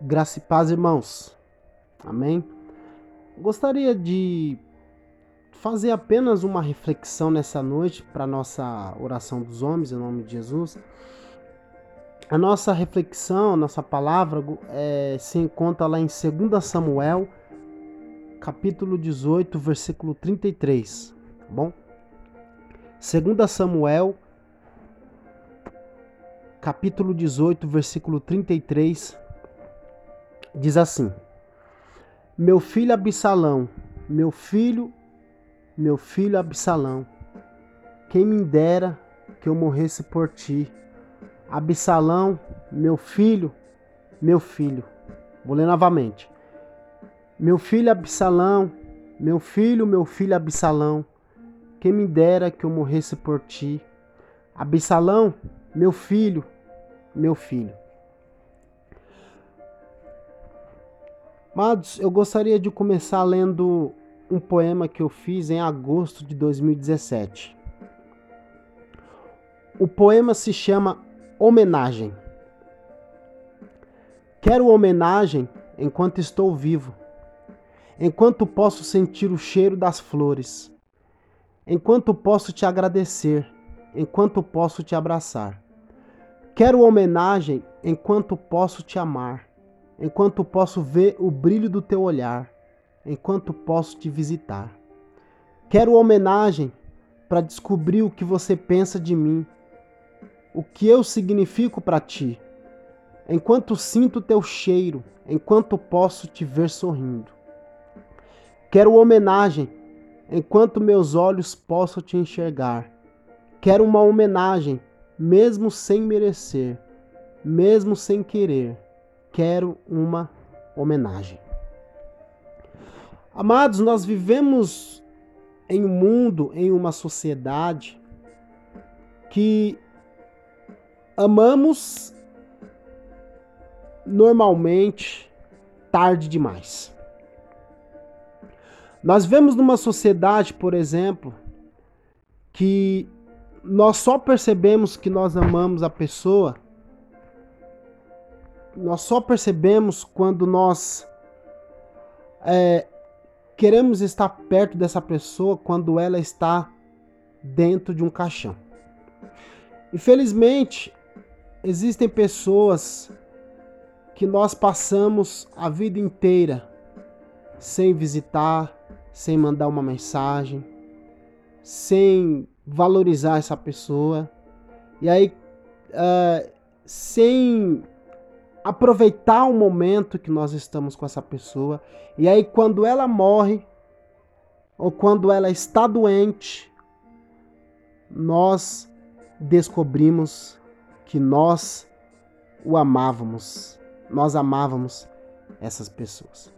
Graça e paz, irmãos. Amém. Gostaria de fazer apenas uma reflexão nessa noite para nossa oração dos homens, em nome de Jesus. A nossa reflexão, a nossa palavra é, se encontra lá em 2 Samuel, capítulo 18, versículo 33, tá bom? 2 Samuel, capítulo 18, versículo 33, diz assim: Meu filho Absalão, meu filho, meu filho Absalão, quem me dera que eu morresse por ti. Absalão, meu filho, meu filho. Vou ler novamente. Meu filho Absalão, meu filho, meu filho Absalão, quem me dera que eu morresse por ti. Absalão, meu filho, meu filho. Amados, eu gostaria de começar lendo um poema que eu fiz em agosto de 2017. O poema se chama Homenagem. Quero homenagem enquanto estou vivo, enquanto posso sentir o cheiro das flores, enquanto posso te agradecer, enquanto posso te abraçar. Quero homenagem enquanto posso te amar enquanto posso ver o brilho do teu olhar, enquanto posso te visitar. Quero homenagem para descobrir o que você pensa de mim, o que eu significo para ti, enquanto sinto teu cheiro, enquanto posso te ver sorrindo. Quero homenagem enquanto meus olhos possam te enxergar. Quero uma homenagem, mesmo sem merecer, mesmo sem querer quero uma homenagem. Amados, nós vivemos em um mundo, em uma sociedade que amamos normalmente tarde demais. Nós vemos numa sociedade, por exemplo, que nós só percebemos que nós amamos a pessoa nós só percebemos quando nós é, queremos estar perto dessa pessoa quando ela está dentro de um caixão. Infelizmente, existem pessoas que nós passamos a vida inteira sem visitar, sem mandar uma mensagem, sem valorizar essa pessoa, e aí uh, sem aproveitar o momento que nós estamos com essa pessoa. E aí, quando ela morre, ou quando ela está doente, nós descobrimos que nós o amávamos. Nós amávamos essas pessoas.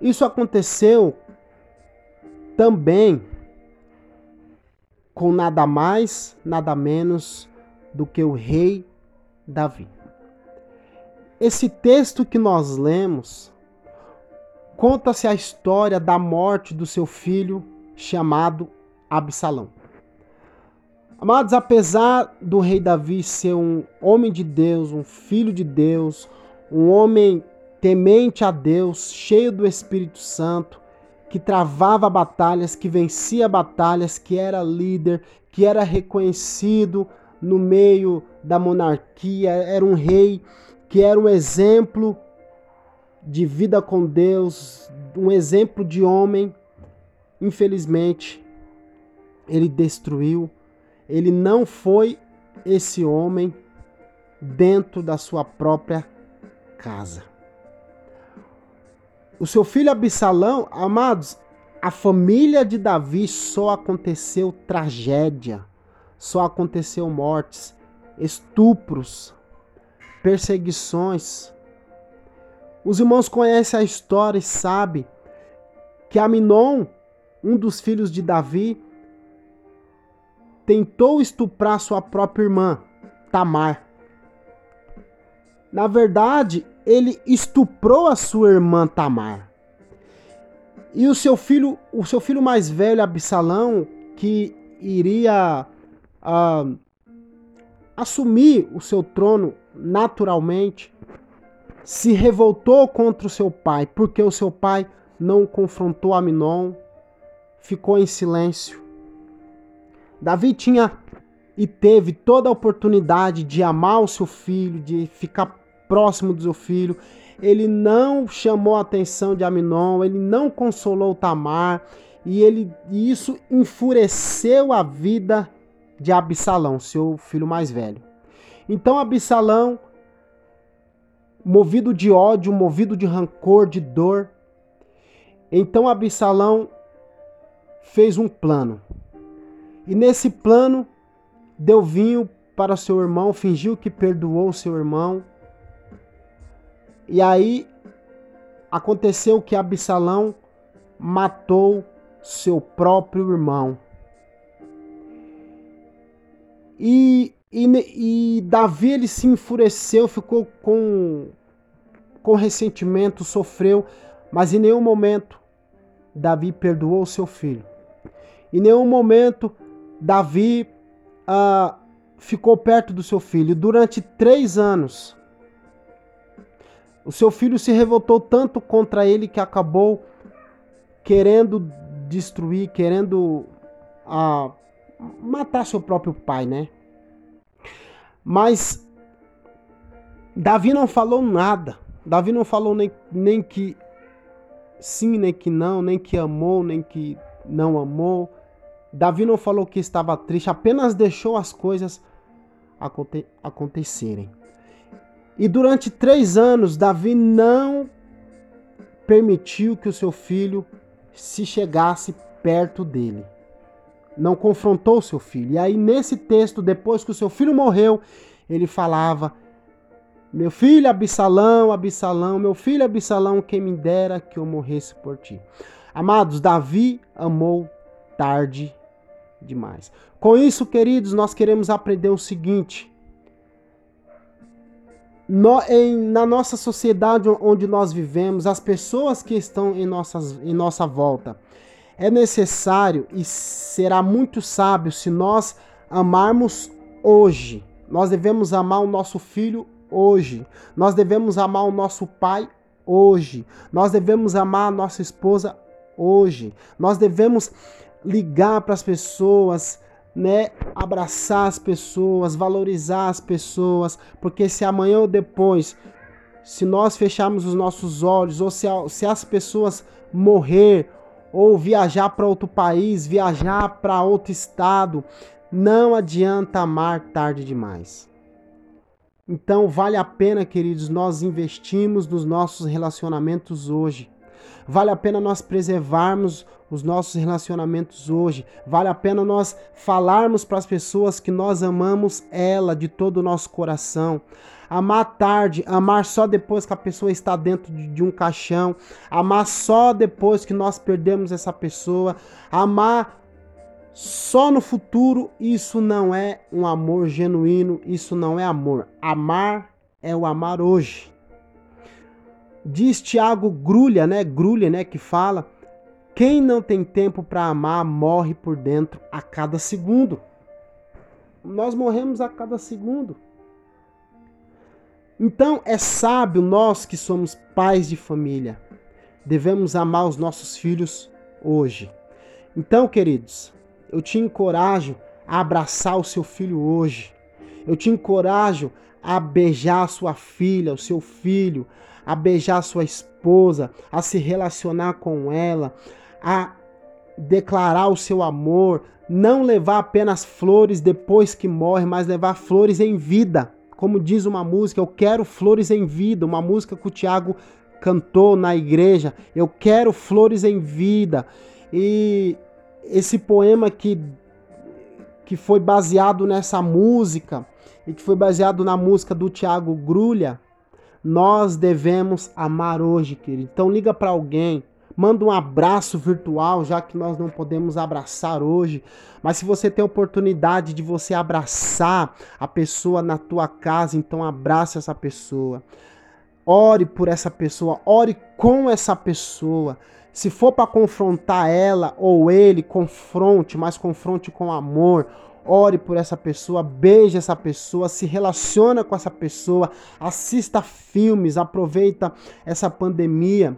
Isso aconteceu também com nada mais, nada menos do que o rei Davi. Esse texto que nós lemos conta-se a história da morte do seu filho chamado Absalão. Amados, apesar do rei Davi ser um homem de Deus, um filho de Deus, um homem temente a Deus, cheio do Espírito Santo, que travava batalhas, que vencia batalhas, que era líder, que era reconhecido no meio da monarquia, era um rei que era um exemplo de vida com Deus, um exemplo de homem, infelizmente, ele destruiu. Ele não foi esse homem dentro da sua própria casa. O seu filho Absalão, amados, a família de Davi só aconteceu tragédia, só aconteceu mortes, estupros, perseguições. Os irmãos conhecem a história e sabem que Aminon, um dos filhos de Davi, tentou estuprar sua própria irmã, Tamar. Na verdade, ele estuprou a sua irmã Tamar. E o seu filho, o seu filho mais velho, Absalão, que iria uh, assumir o seu trono naturalmente, se revoltou contra o seu pai, porque o seu pai não confrontou Aminon, ficou em silêncio. Davi tinha e teve toda a oportunidade de amar o seu filho, de ficar próximo do seu filho. Ele não chamou a atenção de Aminon, ele não consolou Tamar, e ele e isso enfureceu a vida de Absalão, seu filho mais velho. Então Absalão, movido de ódio, movido de rancor, de dor, então Absalão fez um plano. E nesse plano deu vinho para seu irmão, fingiu que perdoou seu irmão. E aí aconteceu que Absalão matou seu próprio irmão. E, e, e Davi ele se enfureceu, ficou com, com ressentimento, sofreu, mas em nenhum momento Davi perdoou seu filho. Em nenhum momento Davi ah, ficou perto do seu filho. Durante três anos, o seu filho se revoltou tanto contra ele que acabou querendo destruir, querendo ah, matar seu próprio pai, né? Mas Davi não falou nada. Davi não falou nem, nem que sim, nem que não, nem que amou, nem que não amou. Davi não falou que estava triste, apenas deixou as coisas aconte acontecerem. E durante três anos, Davi não permitiu que o seu filho se chegasse perto dele. Não confrontou seu filho. E aí, nesse texto, depois que o seu filho morreu, ele falava: Meu filho Absalão, Absalão, meu filho Absalão, quem me dera que eu morresse por ti. Amados, Davi amou tarde demais. Com isso, queridos, nós queremos aprender o seguinte. No, em, na nossa sociedade onde nós vivemos, as pessoas que estão em, nossas, em nossa volta, é necessário e será muito sábio se nós amarmos hoje. Nós devemos amar o nosso filho hoje. Nós devemos amar o nosso pai hoje. Nós devemos amar a nossa esposa hoje. Nós devemos ligar para as pessoas, né, abraçar as pessoas, valorizar as pessoas, porque se amanhã ou depois, se nós fecharmos os nossos olhos, ou se, se as pessoas morrer, ou viajar para outro país, viajar para outro estado, não adianta amar tarde demais. Então vale a pena, queridos, nós investimos nos nossos relacionamentos hoje. Vale a pena nós preservarmos os nossos relacionamentos hoje. Vale a pena nós falarmos para as pessoas que nós amamos ela de todo o nosso coração. Amar tarde, amar só depois que a pessoa está dentro de um caixão, amar só depois que nós perdemos essa pessoa, amar só no futuro, isso não é um amor genuíno, isso não é amor. Amar é o amar hoje. Diz Tiago Grulha, né? Grulha, né? Que fala: quem não tem tempo para amar morre por dentro a cada segundo. Nós morremos a cada segundo. Então é sábio nós que somos pais de família. Devemos amar os nossos filhos hoje. Então, queridos, eu te encorajo a abraçar o seu filho hoje. Eu te encorajo a beijar a sua filha, o seu filho, a beijar sua esposa, a se relacionar com ela, a declarar o seu amor, não levar apenas flores depois que morre, mas levar flores em vida. Como diz uma música, eu quero flores em vida, uma música que o Tiago cantou na igreja. Eu quero flores em vida. E esse poema que que foi baseado nessa música e que foi baseado na música do Tiago Grulha, nós devemos amar hoje, querido. Então liga para alguém, manda um abraço virtual, já que nós não podemos abraçar hoje. Mas se você tem a oportunidade de você abraçar a pessoa na tua casa, então abraça essa pessoa. Ore por essa pessoa, ore com essa pessoa. Se for para confrontar ela ou ele, confronte, mas confronte com amor. Ore por essa pessoa, beije essa pessoa, se relaciona com essa pessoa, assista filmes, aproveita essa pandemia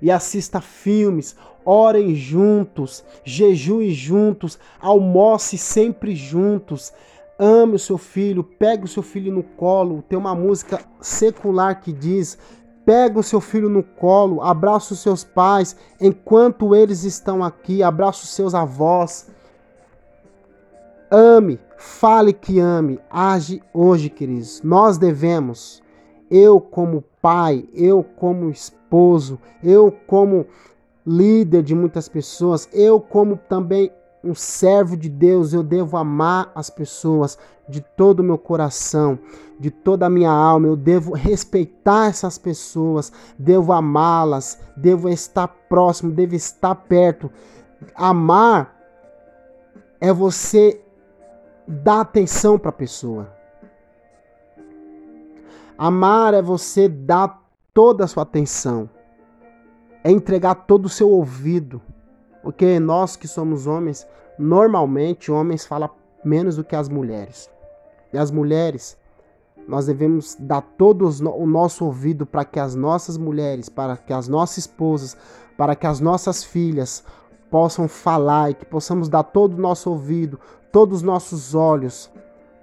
e assista filmes, orem juntos, jejue juntos, almoce sempre juntos. Ame o seu filho, pegue o seu filho no colo. Tem uma música secular que diz: Pega o seu filho no colo, abraça os seus pais enquanto eles estão aqui, abraça os seus avós. Ame, fale que ame, age hoje, queridos. Nós devemos, eu como pai, eu como esposo, eu como líder de muitas pessoas, eu como também um servo de Deus, eu devo amar as pessoas de todo o meu coração, de toda a minha alma, eu devo respeitar essas pessoas, devo amá-las, devo estar próximo, devo estar perto. Amar é você dar atenção para a pessoa. Amar é você dar toda a sua atenção, é entregar todo o seu ouvido. Porque nós que somos homens, normalmente homens falam menos do que as mulheres. E as mulheres, nós devemos dar todo o nosso ouvido para que as nossas mulheres, para que as nossas esposas, para que as nossas filhas possam falar e que possamos dar todo o nosso ouvido, todos os nossos olhos,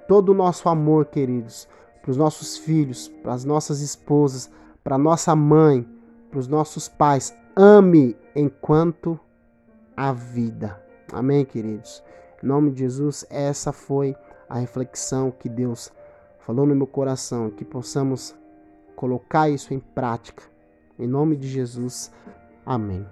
todo o nosso amor, queridos, para os nossos filhos, para as nossas esposas, para nossa mãe, para os nossos pais. Ame enquanto a vida. Amém, queridos? Em nome de Jesus, essa foi a reflexão que Deus falou no meu coração, que possamos colocar isso em prática. Em nome de Jesus, amém.